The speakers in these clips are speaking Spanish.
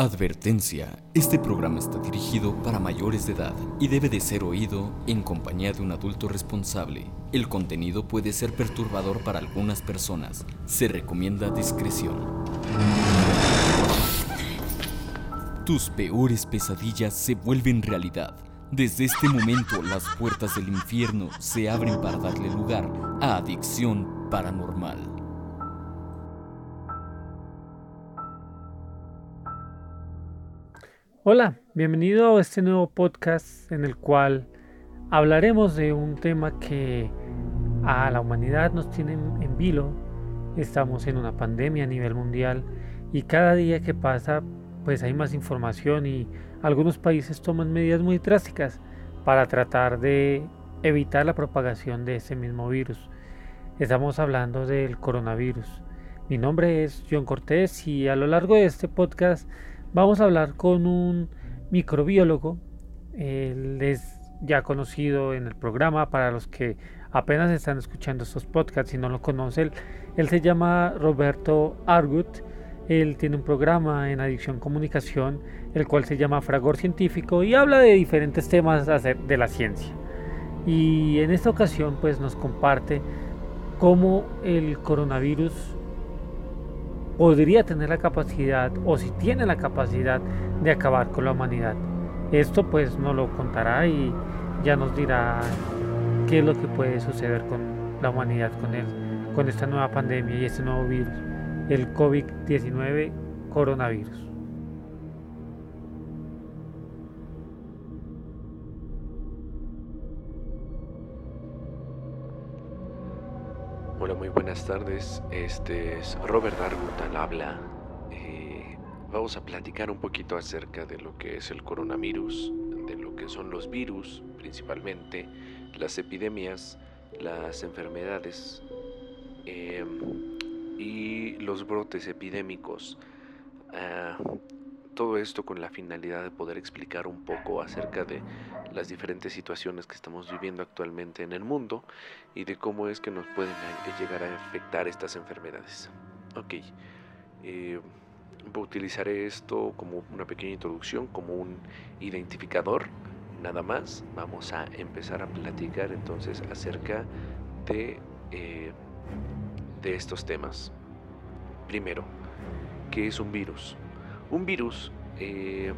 Advertencia, este programa está dirigido para mayores de edad y debe de ser oído en compañía de un adulto responsable. El contenido puede ser perturbador para algunas personas. Se recomienda discreción. Tus peores pesadillas se vuelven realidad. Desde este momento las puertas del infierno se abren para darle lugar a adicción paranormal. Hola, bienvenido a este nuevo podcast en el cual hablaremos de un tema que a la humanidad nos tiene en vilo. Estamos en una pandemia a nivel mundial y cada día que pasa pues hay más información y algunos países toman medidas muy drásticas para tratar de evitar la propagación de ese mismo virus. Estamos hablando del coronavirus. Mi nombre es John Cortés y a lo largo de este podcast Vamos a hablar con un microbiólogo. Él es ya conocido en el programa para los que apenas están escuchando estos podcasts y no lo conocen. Él, se llama Roberto Argut. Él tiene un programa en Adicción Comunicación, el cual se llama Fragor Científico y habla de diferentes temas de la ciencia. Y en esta ocasión pues nos comparte cómo el coronavirus podría tener la capacidad o si tiene la capacidad de acabar con la humanidad. Esto pues nos lo contará y ya nos dirá qué es lo que puede suceder con la humanidad con él, con esta nueva pandemia y este nuevo virus, el COVID-19 coronavirus. Hola, muy buenas tardes. Este es Robert Argut al habla. Eh, vamos a platicar un poquito acerca de lo que es el coronavirus, de lo que son los virus principalmente, las epidemias, las enfermedades em, y los brotes epidémicos. Ah, todo esto con la finalidad de poder explicar un poco acerca de las diferentes situaciones que estamos viviendo actualmente en el mundo y de cómo es que nos pueden llegar a afectar estas enfermedades. Ok, eh, utilizaré esto como una pequeña introducción, como un identificador, nada más. Vamos a empezar a platicar entonces acerca de, eh, de estos temas. Primero, ¿qué es un virus? Un virus eh,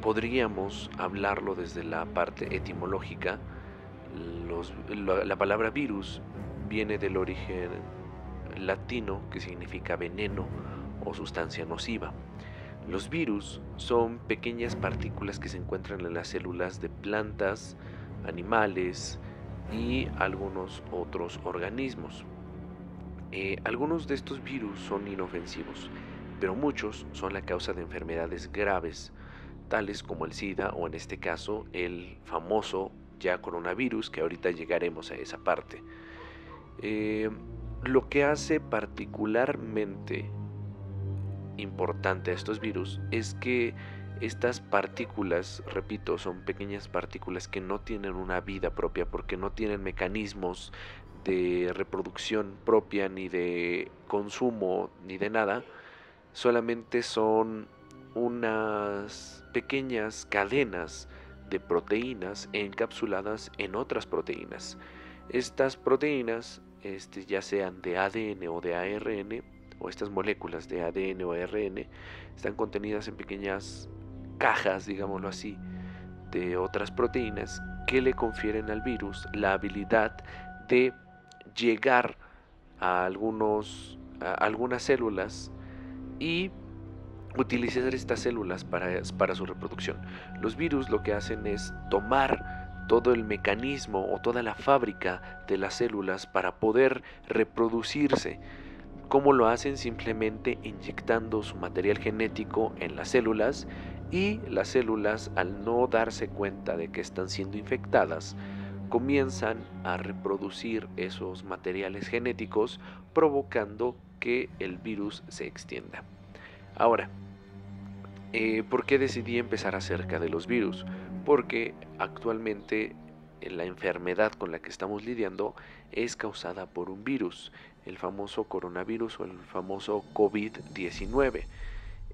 podríamos hablarlo desde la parte etimológica. la, palabra virus viene del origen latino que significa veneno o sustancia nociva. Los virus son pequeñas partículas que se encuentran en las células de plantas, animales y algunos otros organismos. Eh, algunos de estos virus son inofensivos pero muchos son la causa de enfermedades graves, tales como el SIDA o en este caso el famoso ya coronavirus, que ahorita llegaremos a esa parte. Eh, lo que hace particularmente importante a estos virus es que estas partículas, repito, son pequeñas partículas que no tienen una vida propia porque no tienen mecanismos de reproducción propia ni de consumo ni de nada solamente son unas pequeñas cadenas de proteínas encapsuladas en otras proteínas. Estas proteínas, este, ya sean de ADN o de ARN, o estas moléculas de ADN o ARN, están contenidas en pequeñas cajas, digámoslo así, de otras proteínas que le confieren al virus la habilidad de llegar a, algunos, a algunas células y utilizar estas células para, para, su reproducción. Los virus lo que hacen es tomar todo el mecanismo o toda la fábrica de las células para poder reproducirse. ¿Cómo lo hacen? Simplemente inyectando su material genético en las células y las células al no darse cuenta de que están siendo infectadas, comienzan a reproducir esos materiales genéticos provocando que el virus se extienda. Ahora, eh, ¿por qué decidí empezar acerca de los virus? Porque actualmente eh, la enfermedad con la que estamos lidiando es causada por un virus, el famoso coronavirus o el famoso COVID-19.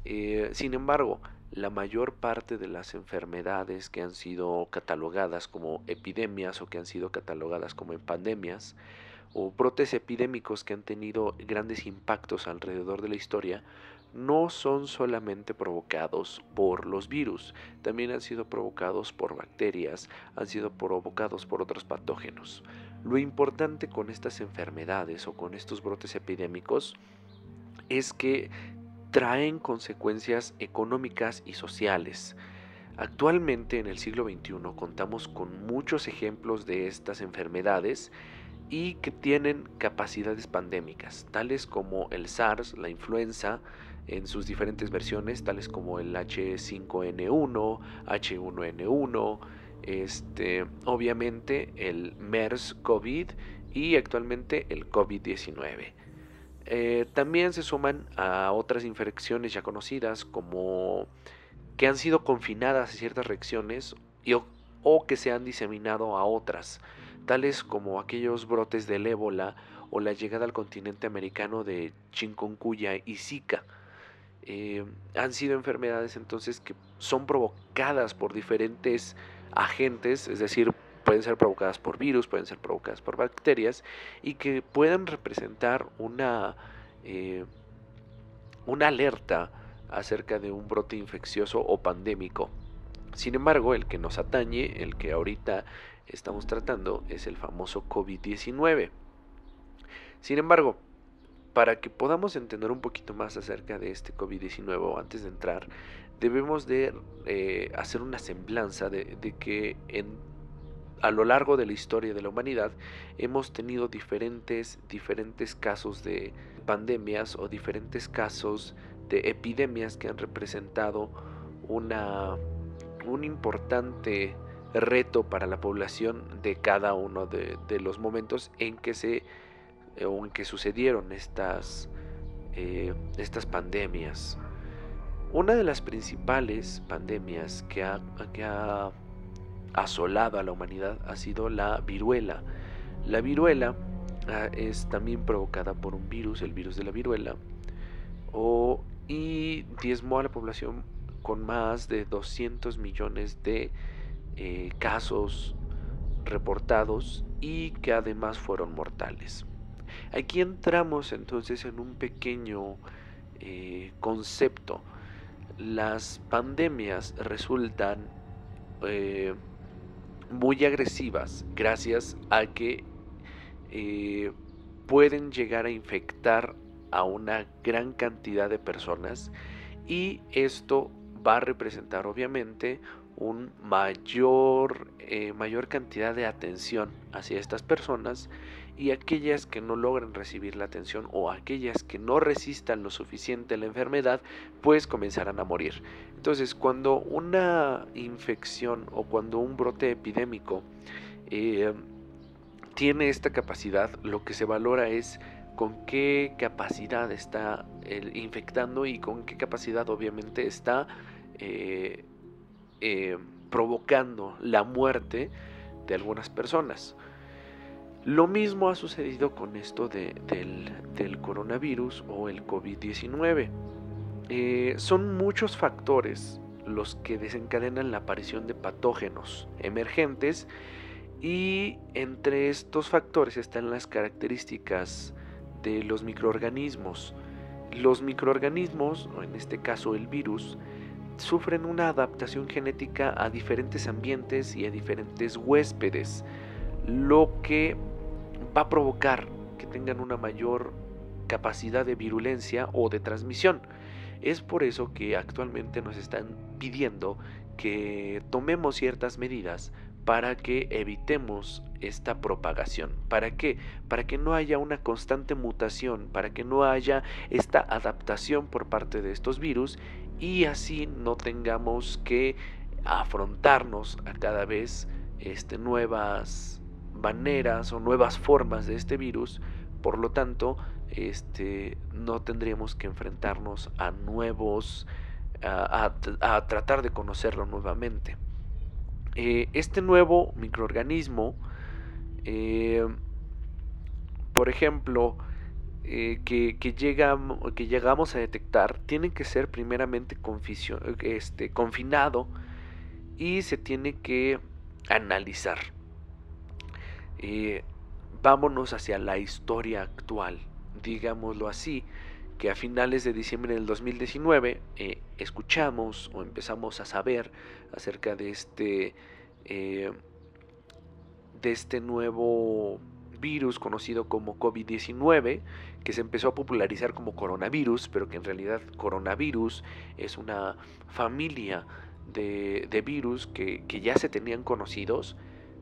Eh, sin embargo, la mayor parte de las enfermedades que han sido catalogadas como epidemias o que han sido catalogadas como pandemias o brotes epidémicos que han tenido grandes impactos alrededor de la historia no son solamente provocados por los virus, también han sido provocados por bacterias, han sido provocados por otros patógenos. Lo importante con estas enfermedades o con estos brotes epidémicos es que traen consecuencias económicas y sociales. Actualmente en el siglo XXI contamos con muchos ejemplos de estas enfermedades y que tienen capacidades pandémicas, tales como el SARS, la influenza, en sus diferentes versiones, tales como el H5N1, H1N1, este, obviamente el MERS-COVID y actualmente el COVID-19. Eh, también se suman a otras infecciones ya conocidas como que han sido confinadas a ciertas reacciones o, que se han diseminado a otras, tales como aquellos brotes del ébola o la llegada al continente americano de chikungunya y Zika. Eh, han sido enfermedades entonces que son provocadas por diferentes agentes, es decir, pueden ser provocadas por virus, pueden ser provocadas por bacterias y que puedan representar una, eh, una alerta acerca de un brote infeccioso o pandémico. Sin embargo, el que nos atañe, el que ahorita estamos tratando, es el famoso COVID-19. Sin embargo, para que podamos entender un poquito más acerca de este COVID-19 antes de entrar, debemos de eh, hacer una semblanza de, que a lo largo de la historia de la humanidad hemos tenido diferentes, diferentes casos de pandemias o diferentes casos de epidemias que han representado una, un importante reto para la población de cada uno de, los momentos en que se o en que sucedieron estas, eh, estas pandemias. Una de las principales pandemias que ha, que ha asolado a la humanidad ha sido la viruela. La viruela ah, es también provocada por un virus, el virus de la viruela, o, y diezmó a la población con más de 200 millones de eh, casos reportados y que además fueron mortales. Aquí entramos entonces en un pequeño eh, concepto. Las pandemias resultan eh, muy agresivas gracias a que eh, pueden llegar a infectar a una gran cantidad de personas y esto va a representar obviamente un mayor, mayor cantidad de atención hacia estas personas y aquellas que no logran recibir la atención o aquellas que no resistan lo suficiente la enfermedad, pues comenzarán a morir. Entonces, cuando una infección o cuando un brote epidémico eh, tiene esta capacidad, lo que se valora es con qué capacidad está infectando y con qué capacidad obviamente está eh, eh, provocando la muerte de algunas personas. Lo mismo ha sucedido con esto del, coronavirus o el COVID-19. Eh, son muchos factores los que desencadenan la aparición de patógenos emergentes y entre estos factores están las características de los microorganismos. Los microorganismos, o en este caso el virus, sufren una adaptación genética a diferentes ambientes y a diferentes huéspedes, lo que va a provocar que tengan una mayor capacidad de virulencia o de transmisión. Es por eso que actualmente nos están pidiendo que tomemos ciertas medidas para que evitemos esta propagación. ¿Para qué? Para que no haya una constante mutación, para que no haya esta adaptación por parte de estos virus y así no tengamos que afrontarnos a cada vez este, nuevas maneras o nuevas formas de este virus, por lo tanto, este, no tendríamos que enfrentarnos a nuevos, a, tratar de conocerlo nuevamente. Eh, este nuevo microorganismo, eh, por ejemplo, eh, que, que, llegamos a detectar tiene que ser primeramente este, confinado y se tiene que analizar. Eh, vámonos hacia la historia actual, digámoslo así, que a finales de diciembre del 2019 eh, escuchamos o empezamos a saber acerca de este, eh, de este nuevo virus conocido como COVID-19, que se empezó a popularizar como coronavirus, pero que en realidad coronavirus es una familia de, virus que, ya se tenían conocidos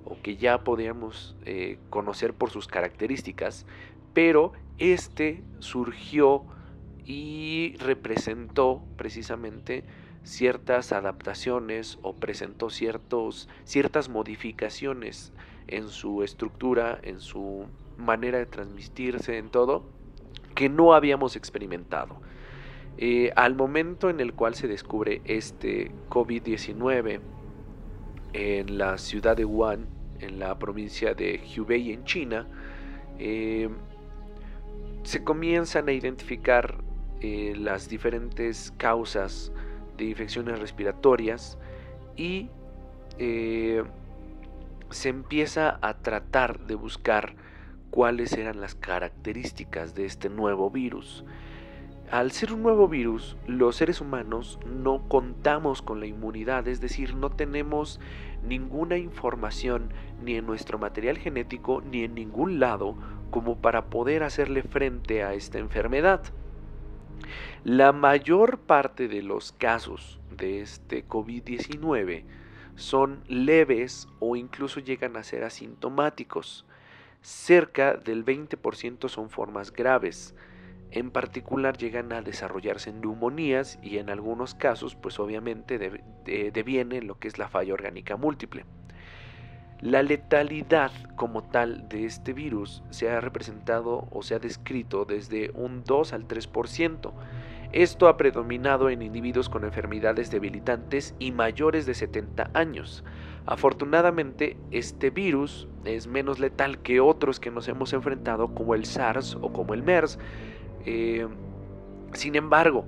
o que ya podíamos eh, conocer por sus características, pero este surgió y representó precisamente ciertas adaptaciones o presentó ciertos, ciertas modificaciones en su estructura, en su manera de transmitirse, en todo, que no habíamos experimentado. Eh, al momento en el cual se descubre este COVID-19 en la ciudad de Wuhan, en la provincia de Hubei en China, eh, se comienzan a identificar eh, las diferentes causas de infecciones respiratorias y eh, se empieza a tratar de buscar cuáles eran las características de este nuevo virus. Al ser un nuevo virus, los seres humanos no contamos con la inmunidad, es decir, no tenemos ninguna información ni en nuestro material genético ni en ningún lado como para poder hacerle frente a esta enfermedad. La mayor parte de los casos de este COVID-19 son leves o incluso llegan a ser asintomáticos. Cerca del 20% son formas graves. En particular llegan a desarrollarse neumonías y en algunos casos pues obviamente deviene lo que es la falla orgánica múltiple. La letalidad como tal de este virus se ha representado o se ha descrito desde un 2 al 3%. Esto ha predominado en individuos con enfermedades debilitantes y mayores de 70 años. Afortunadamente, este virus es menos letal que otros que nos hemos enfrentado como el SARS o como el MERS. Eh, sin embargo,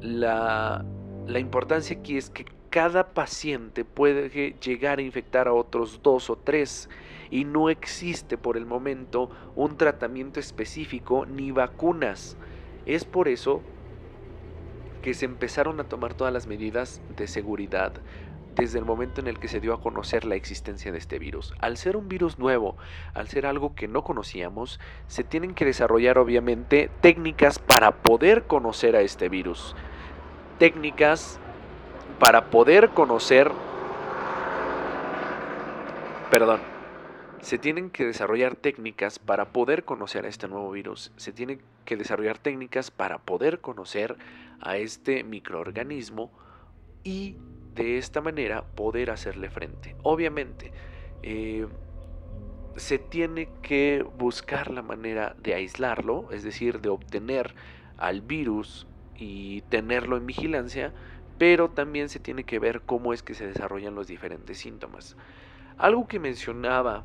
la, la importancia aquí es que cada paciente puede llegar a infectar a otros dos o tres y no existe por el momento un tratamiento específico ni vacunas. Es por eso que se empezaron a tomar todas las medidas de seguridad desde el momento en el que se dio a conocer la existencia de este virus. Al ser un virus nuevo, al ser algo que no conocíamos, se tienen que desarrollar obviamente técnicas para poder conocer a este virus. Técnicas para poder conocer, perdón, se tienen que desarrollar técnicas para poder conocer a este nuevo virus, se tienen que desarrollar técnicas para poder conocer a este microorganismo y de esta manera poder hacerle frente. Obviamente, eh, se tiene que buscar la manera de aislarlo, es decir, de obtener al virus y tenerlo en vigilancia pero también se tiene que ver cómo es que se desarrollan los diferentes síntomas. Algo que mencionaba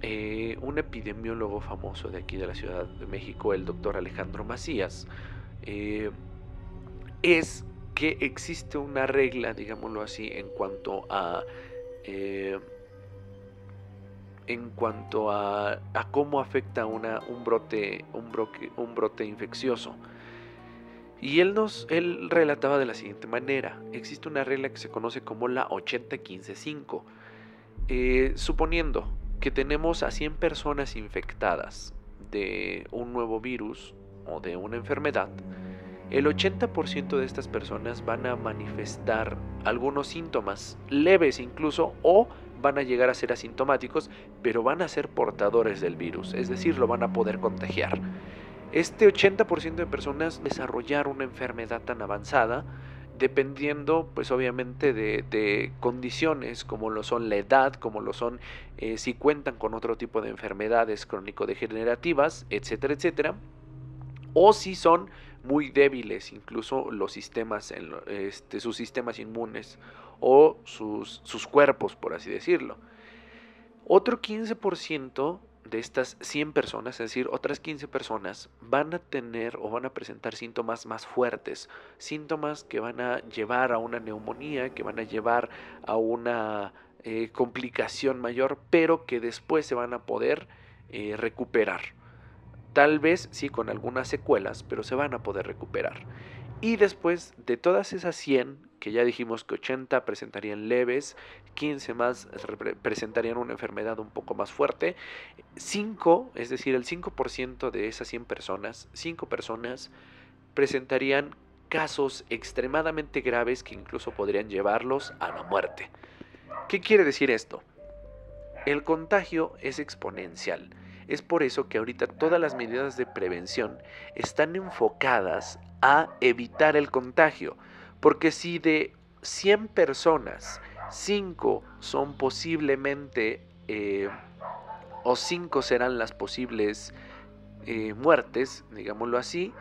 eh, un epidemiólogo famoso de aquí de la Ciudad de México, el doctor Alejandro Macías, eh, es que existe una regla, digámoslo así, en cuanto a eh, en cuanto a, cómo afecta una, un, brote, un, brote, un brote infeccioso. Y él nos él relataba de la siguiente manera: existe una regla que se conoce como la 80-15-5. Eh, suponiendo que tenemos a 100 personas infectadas de un nuevo virus o de una enfermedad, el 80% de estas personas van a manifestar algunos síntomas leves incluso o van a llegar a ser asintomáticos, pero van a ser portadores del virus, es decir, lo van a poder contagiar. Este 80% de personas desarrollar una enfermedad tan avanzada dependiendo pues obviamente de, condiciones como lo son la edad, como lo son eh, si cuentan con otro tipo de enfermedades crónico-degenerativas, etcétera, etcétera, o si son muy débiles incluso los sistemas, este, sus sistemas inmunes o sus, cuerpos, por así decirlo. Otro 15% de estas 100 personas, es decir, otras 15 personas, van a tener o van a presentar síntomas más fuertes, síntomas que van a llevar a una neumonía, que van a llevar a una eh, complicación mayor, pero que después se van a poder eh, recuperar. Tal vez sí con algunas secuelas, pero se van a poder recuperar. Y después de todas esas 100, que ya dijimos que 80 presentarían leves, 15 más presentarían una enfermedad un poco más fuerte, 5, es decir, el 5% de esas 100 personas, 5 personas presentarían casos extremadamente graves que incluso podrían llevarlos a la muerte. ¿Qué quiere decir esto? El contagio es exponencial. Es por eso que ahorita todas las medidas de prevención están enfocadas a evitar el contagio. Porque si de 100 personas, 5 son posiblemente, eh, o 5 serán las posibles eh, muertes, digámoslo así,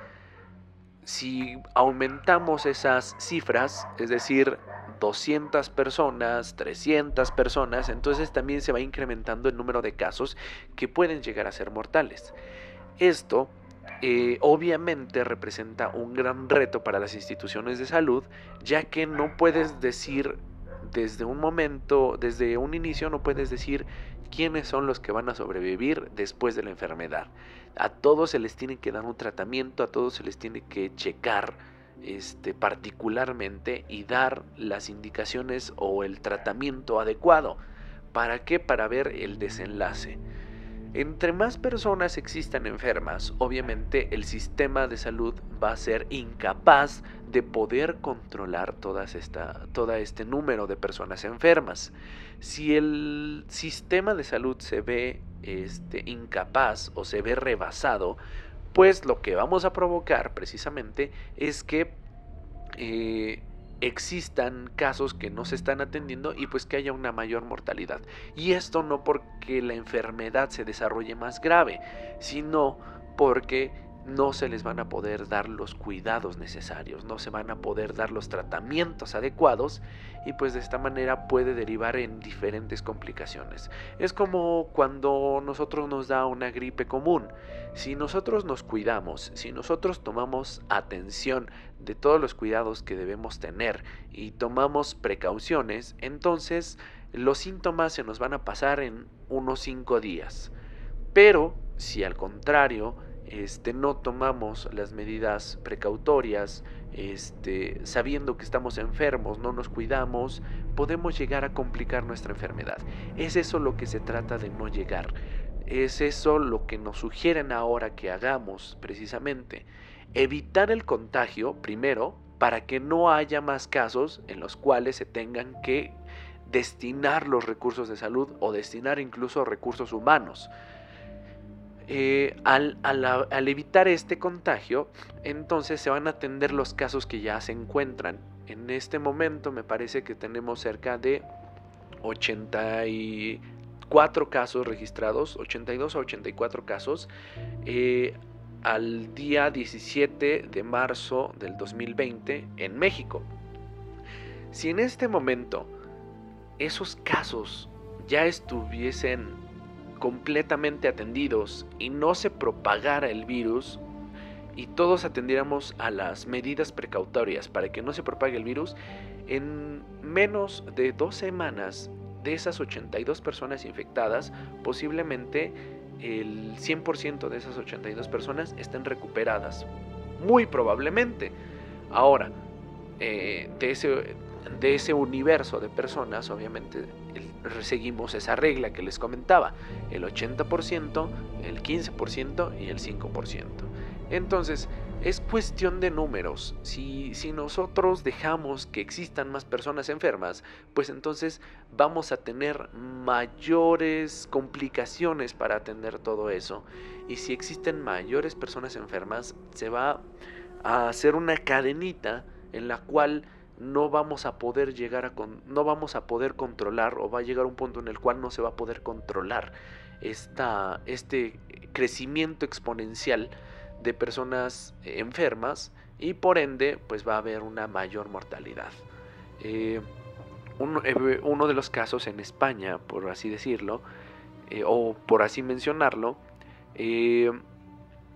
si aumentamos esas cifras, es decir, 200 personas, 300 personas, entonces también se va incrementando el número de casos que pueden llegar a ser mortales. Esto eh, obviamente representa un gran reto para las instituciones de salud, ya que no puedes decir desde un momento, desde un inicio, no puedes decir quiénes son los que van a sobrevivir después de la enfermedad. A todos se les tiene que dar un tratamiento, a todos se les tiene que checar este, particularmente y dar las indicaciones o el tratamiento adecuado. ¿Para qué? Para ver el desenlace. Entre más personas existan enfermas, obviamente el sistema de salud va a ser incapaz de poder controlar todas esta, todo este número de personas enfermas. Si el sistema de salud se ve este, incapaz o se ve rebasado, pues lo que vamos a provocar precisamente es que eh, existan casos que no se están atendiendo y pues que haya una mayor mortalidad. Y esto no porque la enfermedad se desarrolle más grave, sino porque no se les van a poder dar los cuidados necesarios, no se van a poder dar los tratamientos adecuados y pues de esta manera puede derivar en diferentes complicaciones. Es como cuando nosotros nos da una gripe común. Si nosotros nos cuidamos, si nosotros tomamos atención de todos los cuidados que debemos tener y tomamos precauciones, entonces los síntomas se nos van a pasar en unos 5 días. Pero si al contrario, este, no tomamos las medidas precautorias, este, sabiendo que estamos enfermos, no nos cuidamos, podemos llegar a complicar nuestra enfermedad. Es eso lo que se trata de no llegar. Es eso lo que nos sugieren ahora que hagamos precisamente. Evitar el contagio primero para que no haya más casos en los cuales se tengan que destinar los recursos de salud o destinar incluso recursos humanos. Eh, al, evitar este contagio, entonces se van a atender los casos que ya se encuentran. En este momento me parece que tenemos cerca de 84 casos registrados, 82 a 84 casos, eh, al día 17 de marzo del 2020 en México. Si en este momento esos casos ya estuviesen completamente atendidos y no se propagara el virus y todos atendiéramos a las medidas precautorias para que no se propague el virus, en menos de dos semanas de esas 82 personas infectadas, posiblemente el 100% de esas 82 personas estén recuperadas. Muy probablemente. Ahora, eh, de ese de ese universo de personas, obviamente seguimos esa regla que les comentaba, el 80%, el 15% y el 5%. Entonces, es cuestión de números. Si, si nosotros dejamos que existan más personas enfermas, pues entonces vamos a tener mayores complicaciones para atender todo eso. Y si existen mayores personas enfermas, se va a hacer una cadenita en la cual no vamos a poder llegar a no vamos a poder controlar o va a llegar un punto en el cual no se va a poder controlar esta, este crecimiento exponencial de personas enfermas y por ende pues va a haber una mayor mortalidad. Eh, eh, uno, de los casos en España, por así decirlo, o por así mencionarlo,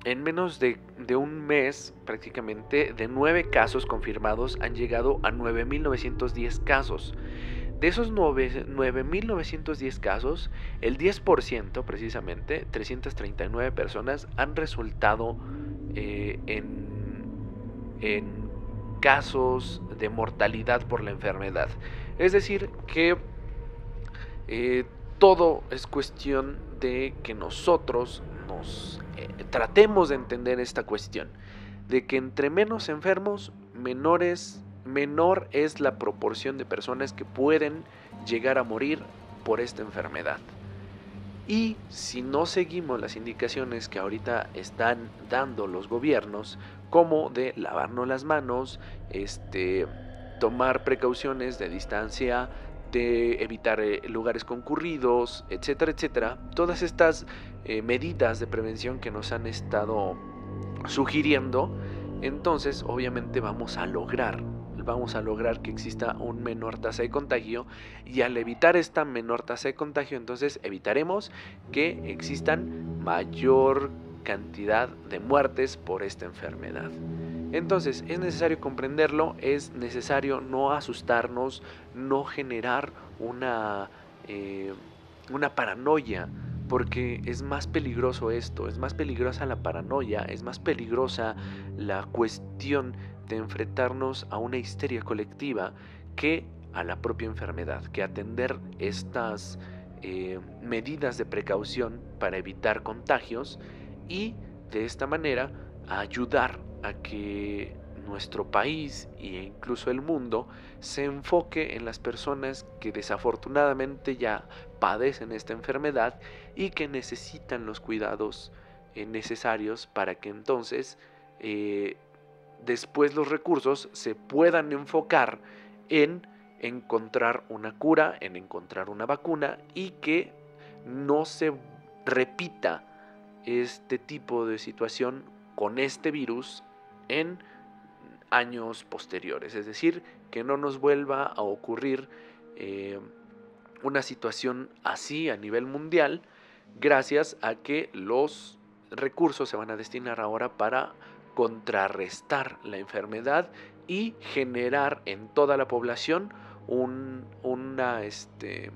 en menos de, un mes, prácticamente, de 9 casos confirmados han llegado a 9.910 casos. De esos 9.910 casos, el 10% precisamente, 339 personas, han resultado eh, en, casos de mortalidad por la enfermedad. Es decir, que eh, todo es cuestión de que nosotros eh, tratemos de entender esta cuestión, de que entre menos enfermos, menores, menor es la proporción de personas que pueden llegar a morir por esta enfermedad. Y si no seguimos las indicaciones que ahorita están dando los gobiernos, como de lavarnos las manos, este, tomar precauciones de distancia, de evitar eh, lugares concurridos, etcétera, etcétera. Todas estas eh, medidas de prevención que nos han estado sugiriendo, entonces obviamente vamos a lograr, vamos a lograr que exista un menor tasa de contagio y al evitar esta menor tasa de contagio, entonces evitaremos que existan mayor cantidad de muertes por esta enfermedad. Entonces es necesario comprenderlo, es necesario no asustarnos, no generar una, eh, una paranoia, porque es más peligroso esto, es más peligrosa la paranoia, es más peligrosa la cuestión de enfrentarnos a una histeria colectiva que a la propia enfermedad, que atender estas eh, medidas de precaución para evitar contagios y de esta manera ayudar a que nuestro país e incluso el mundo se enfoque en las personas que desafortunadamente ya padecen esta enfermedad y que necesitan los cuidados eh, necesarios para que entonces eh, después los recursos se puedan enfocar en encontrar una cura, en encontrar una vacuna y que no se repita este tipo de situación con este virus en años posteriores. Es decir, que no nos vuelva a ocurrir eh, una situación así a nivel mundial gracias a que los recursos se van a destinar ahora para contrarrestar la enfermedad y generar en toda la población un, una, este,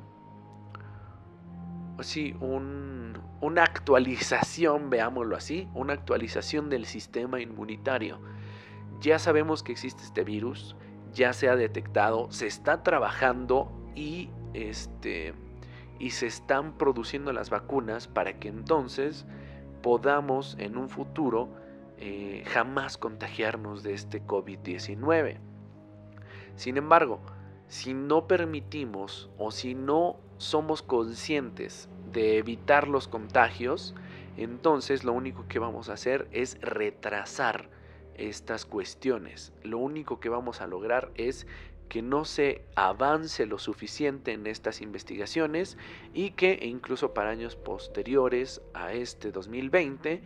sí, un, una actualización, veámoslo así, una actualización del sistema inmunitario. Ya sabemos que existe este virus, ya se ha detectado, se está trabajando y, este, y se están produciendo las vacunas para que entonces podamos en un futuro eh, jamás contagiarnos de este COVID-19. Sin embargo, si no permitimos o si no somos conscientes de evitar los contagios, entonces lo único que vamos a hacer es retrasar estas cuestiones. Lo único que vamos a lograr es que no se avance lo suficiente en estas investigaciones y que incluso para años posteriores a este 2020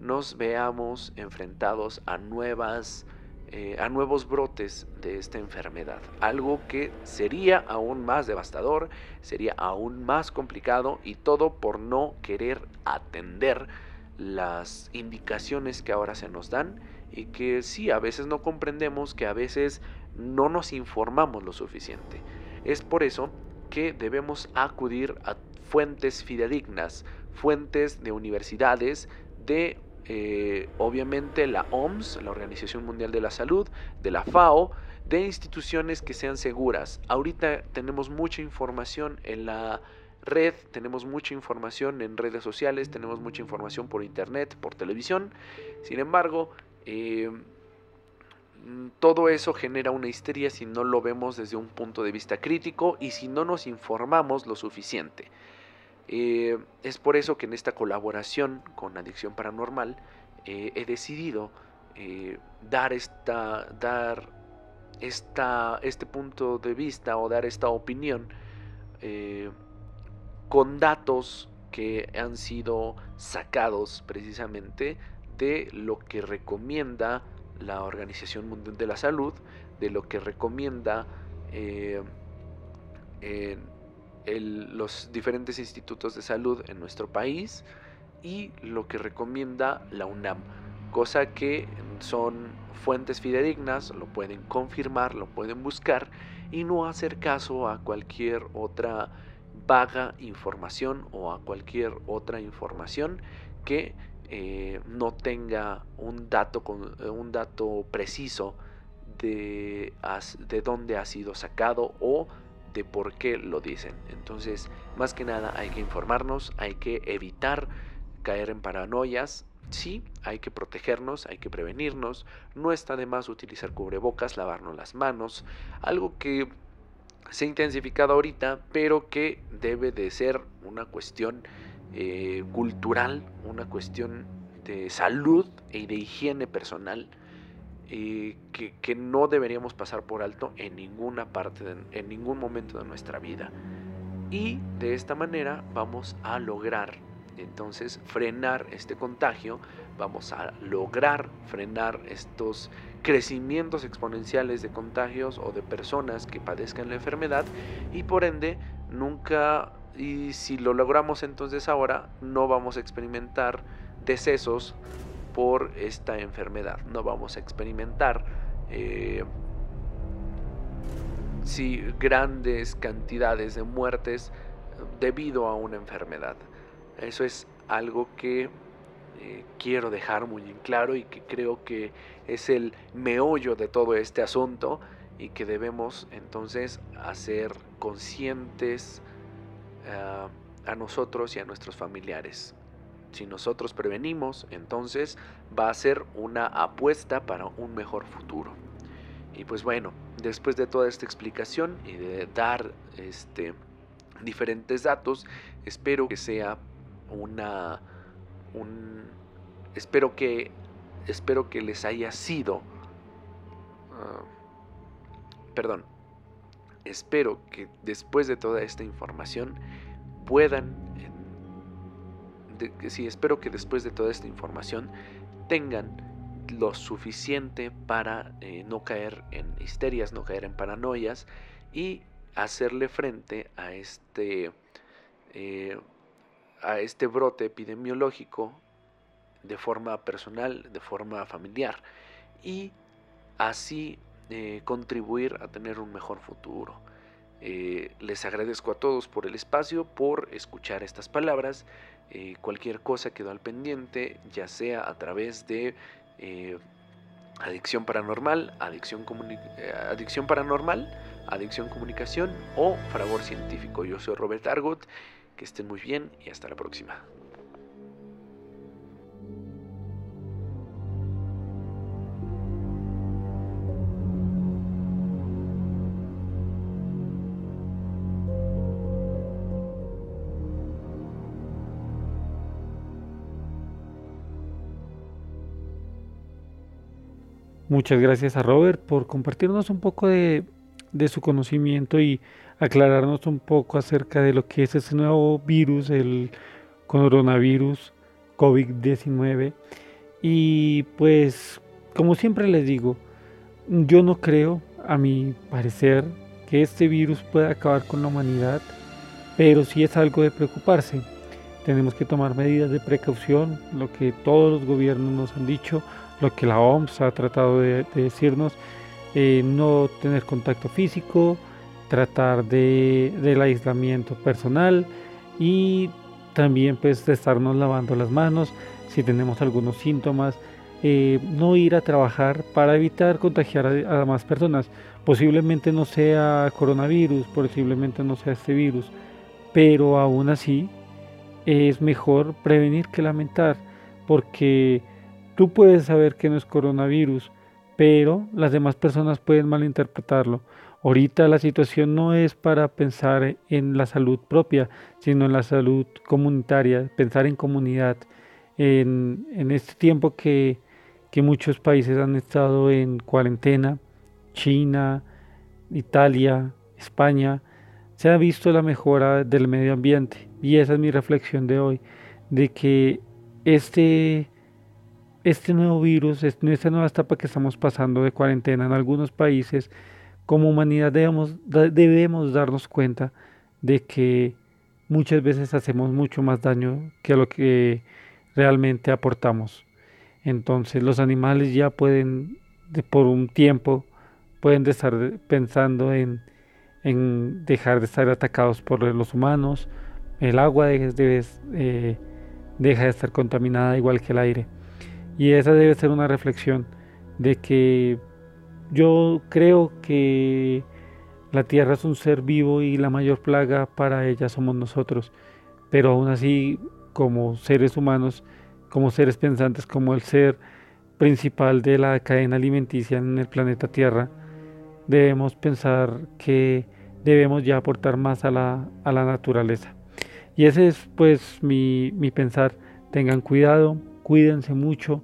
nos veamos enfrentados a nuevas eh, a nuevos brotes de esta enfermedad. Algo que sería aún más devastador, sería aún más complicado y todo por no querer atender las indicaciones que ahora se nos dan y que sí, a veces no comprendemos, que a veces no nos informamos lo suficiente. Es por eso que debemos acudir a fuentes fidedignas, fuentes de universidades, de eh, obviamente la OMS, la Organización Mundial de la Salud, de la FAO, de instituciones que sean seguras. Ahorita tenemos mucha información en la red, tenemos mucha información en redes sociales, tenemos mucha información por internet, por televisión. Sin embargo, eh, todo eso genera una histeria si no lo vemos desde un punto de vista crítico y si no nos informamos lo suficiente. Eh, es por eso que en esta colaboración con Adicción Paranormal eh, he decidido eh, dar, esta, dar esta, este punto de vista o dar esta opinión con datos que han sido sacados precisamente de lo que recomienda la Organización Mundial de la Salud, de lo que recomienda los diferentes institutos de salud en nuestro país y lo que recomienda la UNAM, cosa que son fuentes fidedignas, lo pueden confirmar, lo pueden buscar y no hacer caso a cualquier otra vaga información o a cualquier otra información que eh, no tenga un dato, con, un dato preciso de, de dónde ha sido sacado o de por qué lo dicen. Entonces, más que nada hay que informarnos, hay que evitar caer en paranoias. Sí, hay que protegernos, hay que prevenirnos. No está de más utilizar cubrebocas, lavarnos las manos. Algo que se ha intensificado ahorita, pero que debe de ser una cuestión eh, cultural, una cuestión de salud y de higiene personal eh, que, no deberíamos pasar por alto en ninguna parte, en ningún momento de nuestra vida. Y de esta manera vamos a lograr entonces frenar este contagio, vamos a lograr frenar estos crecimientos exponenciales de contagios o de personas que padezcan la enfermedad y por ende nunca, y si lo logramos entonces ahora, no vamos a experimentar decesos por esta enfermedad. No vamos a experimentar eh, grandes cantidades de muertes debido a una enfermedad. Eso es algo que eh, quiero dejar muy en claro y que creo que es el meollo de todo este asunto y que debemos entonces hacer conscientes ah, a nosotros y a nuestros familiares. Si nosotros prevenimos, entonces va a ser una apuesta para un mejor futuro. Y pues bueno, después de toda esta explicación y de dar este diferentes datos, espero que sea una un espero que espero que les haya sido ah, perdón espero que después de toda esta información puedan sí, espero que después de toda esta información tengan lo suficiente para eh, no caer en histerias, no caer en paranoias y hacerle frente a este, eh, a este brote epidemiológico de forma personal, de forma familiar y así eh, contribuir a tener un mejor futuro. Les agradezco a todos por el espacio, por escuchar estas palabras eh, cualquier cosa quedó al pendiente, ya sea a través de eh, adicción paranormal, adicción, eh, adicción paranormal, adicción comunicación o fragor científico. Yo soy Robert Argot, que estén muy bien y hasta la próxima. Muchas gracias a Robert por compartirnos un poco de, su conocimiento y aclararnos un poco acerca de lo que es ese nuevo virus, el coronavirus COVID-19. Y pues, como siempre les digo, yo no creo, a mi parecer, que este virus pueda acabar con la humanidad, pero sí es algo de preocuparse. Tenemos que tomar medidas de precaución, lo que todos los gobiernos nos han dicho, lo que la OMS ha tratado de, decirnos, eh, no tener contacto físico, tratar de, del aislamiento personal y también pues estarnos lavando las manos si tenemos algunos síntomas, eh, no ir a trabajar para evitar contagiar a, más personas. Posiblemente no sea coronavirus, posiblemente no sea este virus, pero aún así es mejor prevenir que lamentar, porque Tú puedes saber que no es coronavirus, pero las demás personas pueden malinterpretarlo. Ahorita la situación no es para pensar en la salud propia, sino en la salud comunitaria, pensar en comunidad. En, este tiempo que, muchos países han estado en cuarentena, China, Italia, España, se ha visto la mejora del medio ambiente. Y esa es mi reflexión de hoy, de que este este nuevo virus, esta nueva etapa que estamos pasando de cuarentena en algunos países, como humanidad debemos, debemos darnos cuenta de que muchas veces hacemos mucho más daño que lo que realmente aportamos. Entonces los animales ya pueden, por un tiempo, pueden estar pensando en, dejar de estar atacados por los humanos, el agua eh, deja de estar contaminada igual que el aire. Y esa debe ser una reflexión de que yo creo que la tierra es un ser vivo y la mayor plaga para ella somos nosotros. Pero aún así, como seres humanos, como seres pensantes, como el ser principal de la cadena alimenticia en el planeta Tierra, debemos pensar que debemos ya aportar más a la, a la naturaleza. Y ese es pues mi, mi pensar. Tengan cuidado, cuídense mucho.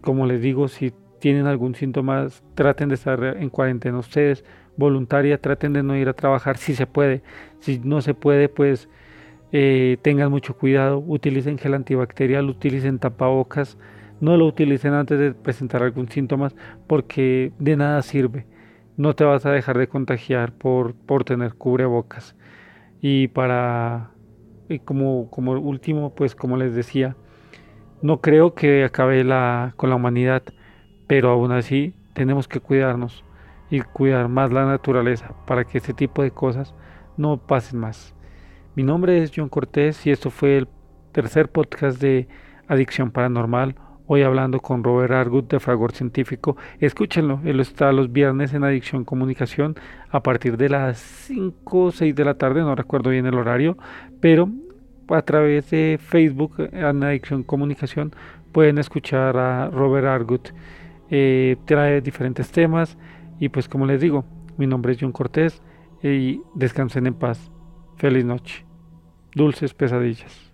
Como les digo, si tienen algún síntoma, traten de estar en cuarentena ustedes, voluntaria, traten de no ir a trabajar si se puede. Si no se puede, pues eh, tengan mucho cuidado, utilicen gel antibacterial, utilicen tapabocas, no lo utilicen antes de presentar algún síntoma porque de nada sirve. No te vas a dejar de contagiar por, por tener cubrebocas. Y para, como, como último, pues como les decía, no creo que acabe la, con la humanidad, pero aún así tenemos que cuidarnos y cuidar más la naturaleza para que este tipo de cosas no pasen más. Mi nombre es John Cortés y esto fue el tercer podcast de Adicción Paranormal. Hoy hablando con Robert Argut de Fragor Científico. Escúchenlo, él está los viernes en Adicción Comunicación a partir de las 5 o 6 de la tarde, no recuerdo bien el horario, pero a través de Facebook en Adicción Comunicación pueden escuchar a Robert Argut. Eh, trae diferentes temas y pues como les digo, mi nombre es John Cortés y descansen en paz. Feliz noche. Dulces pesadillas.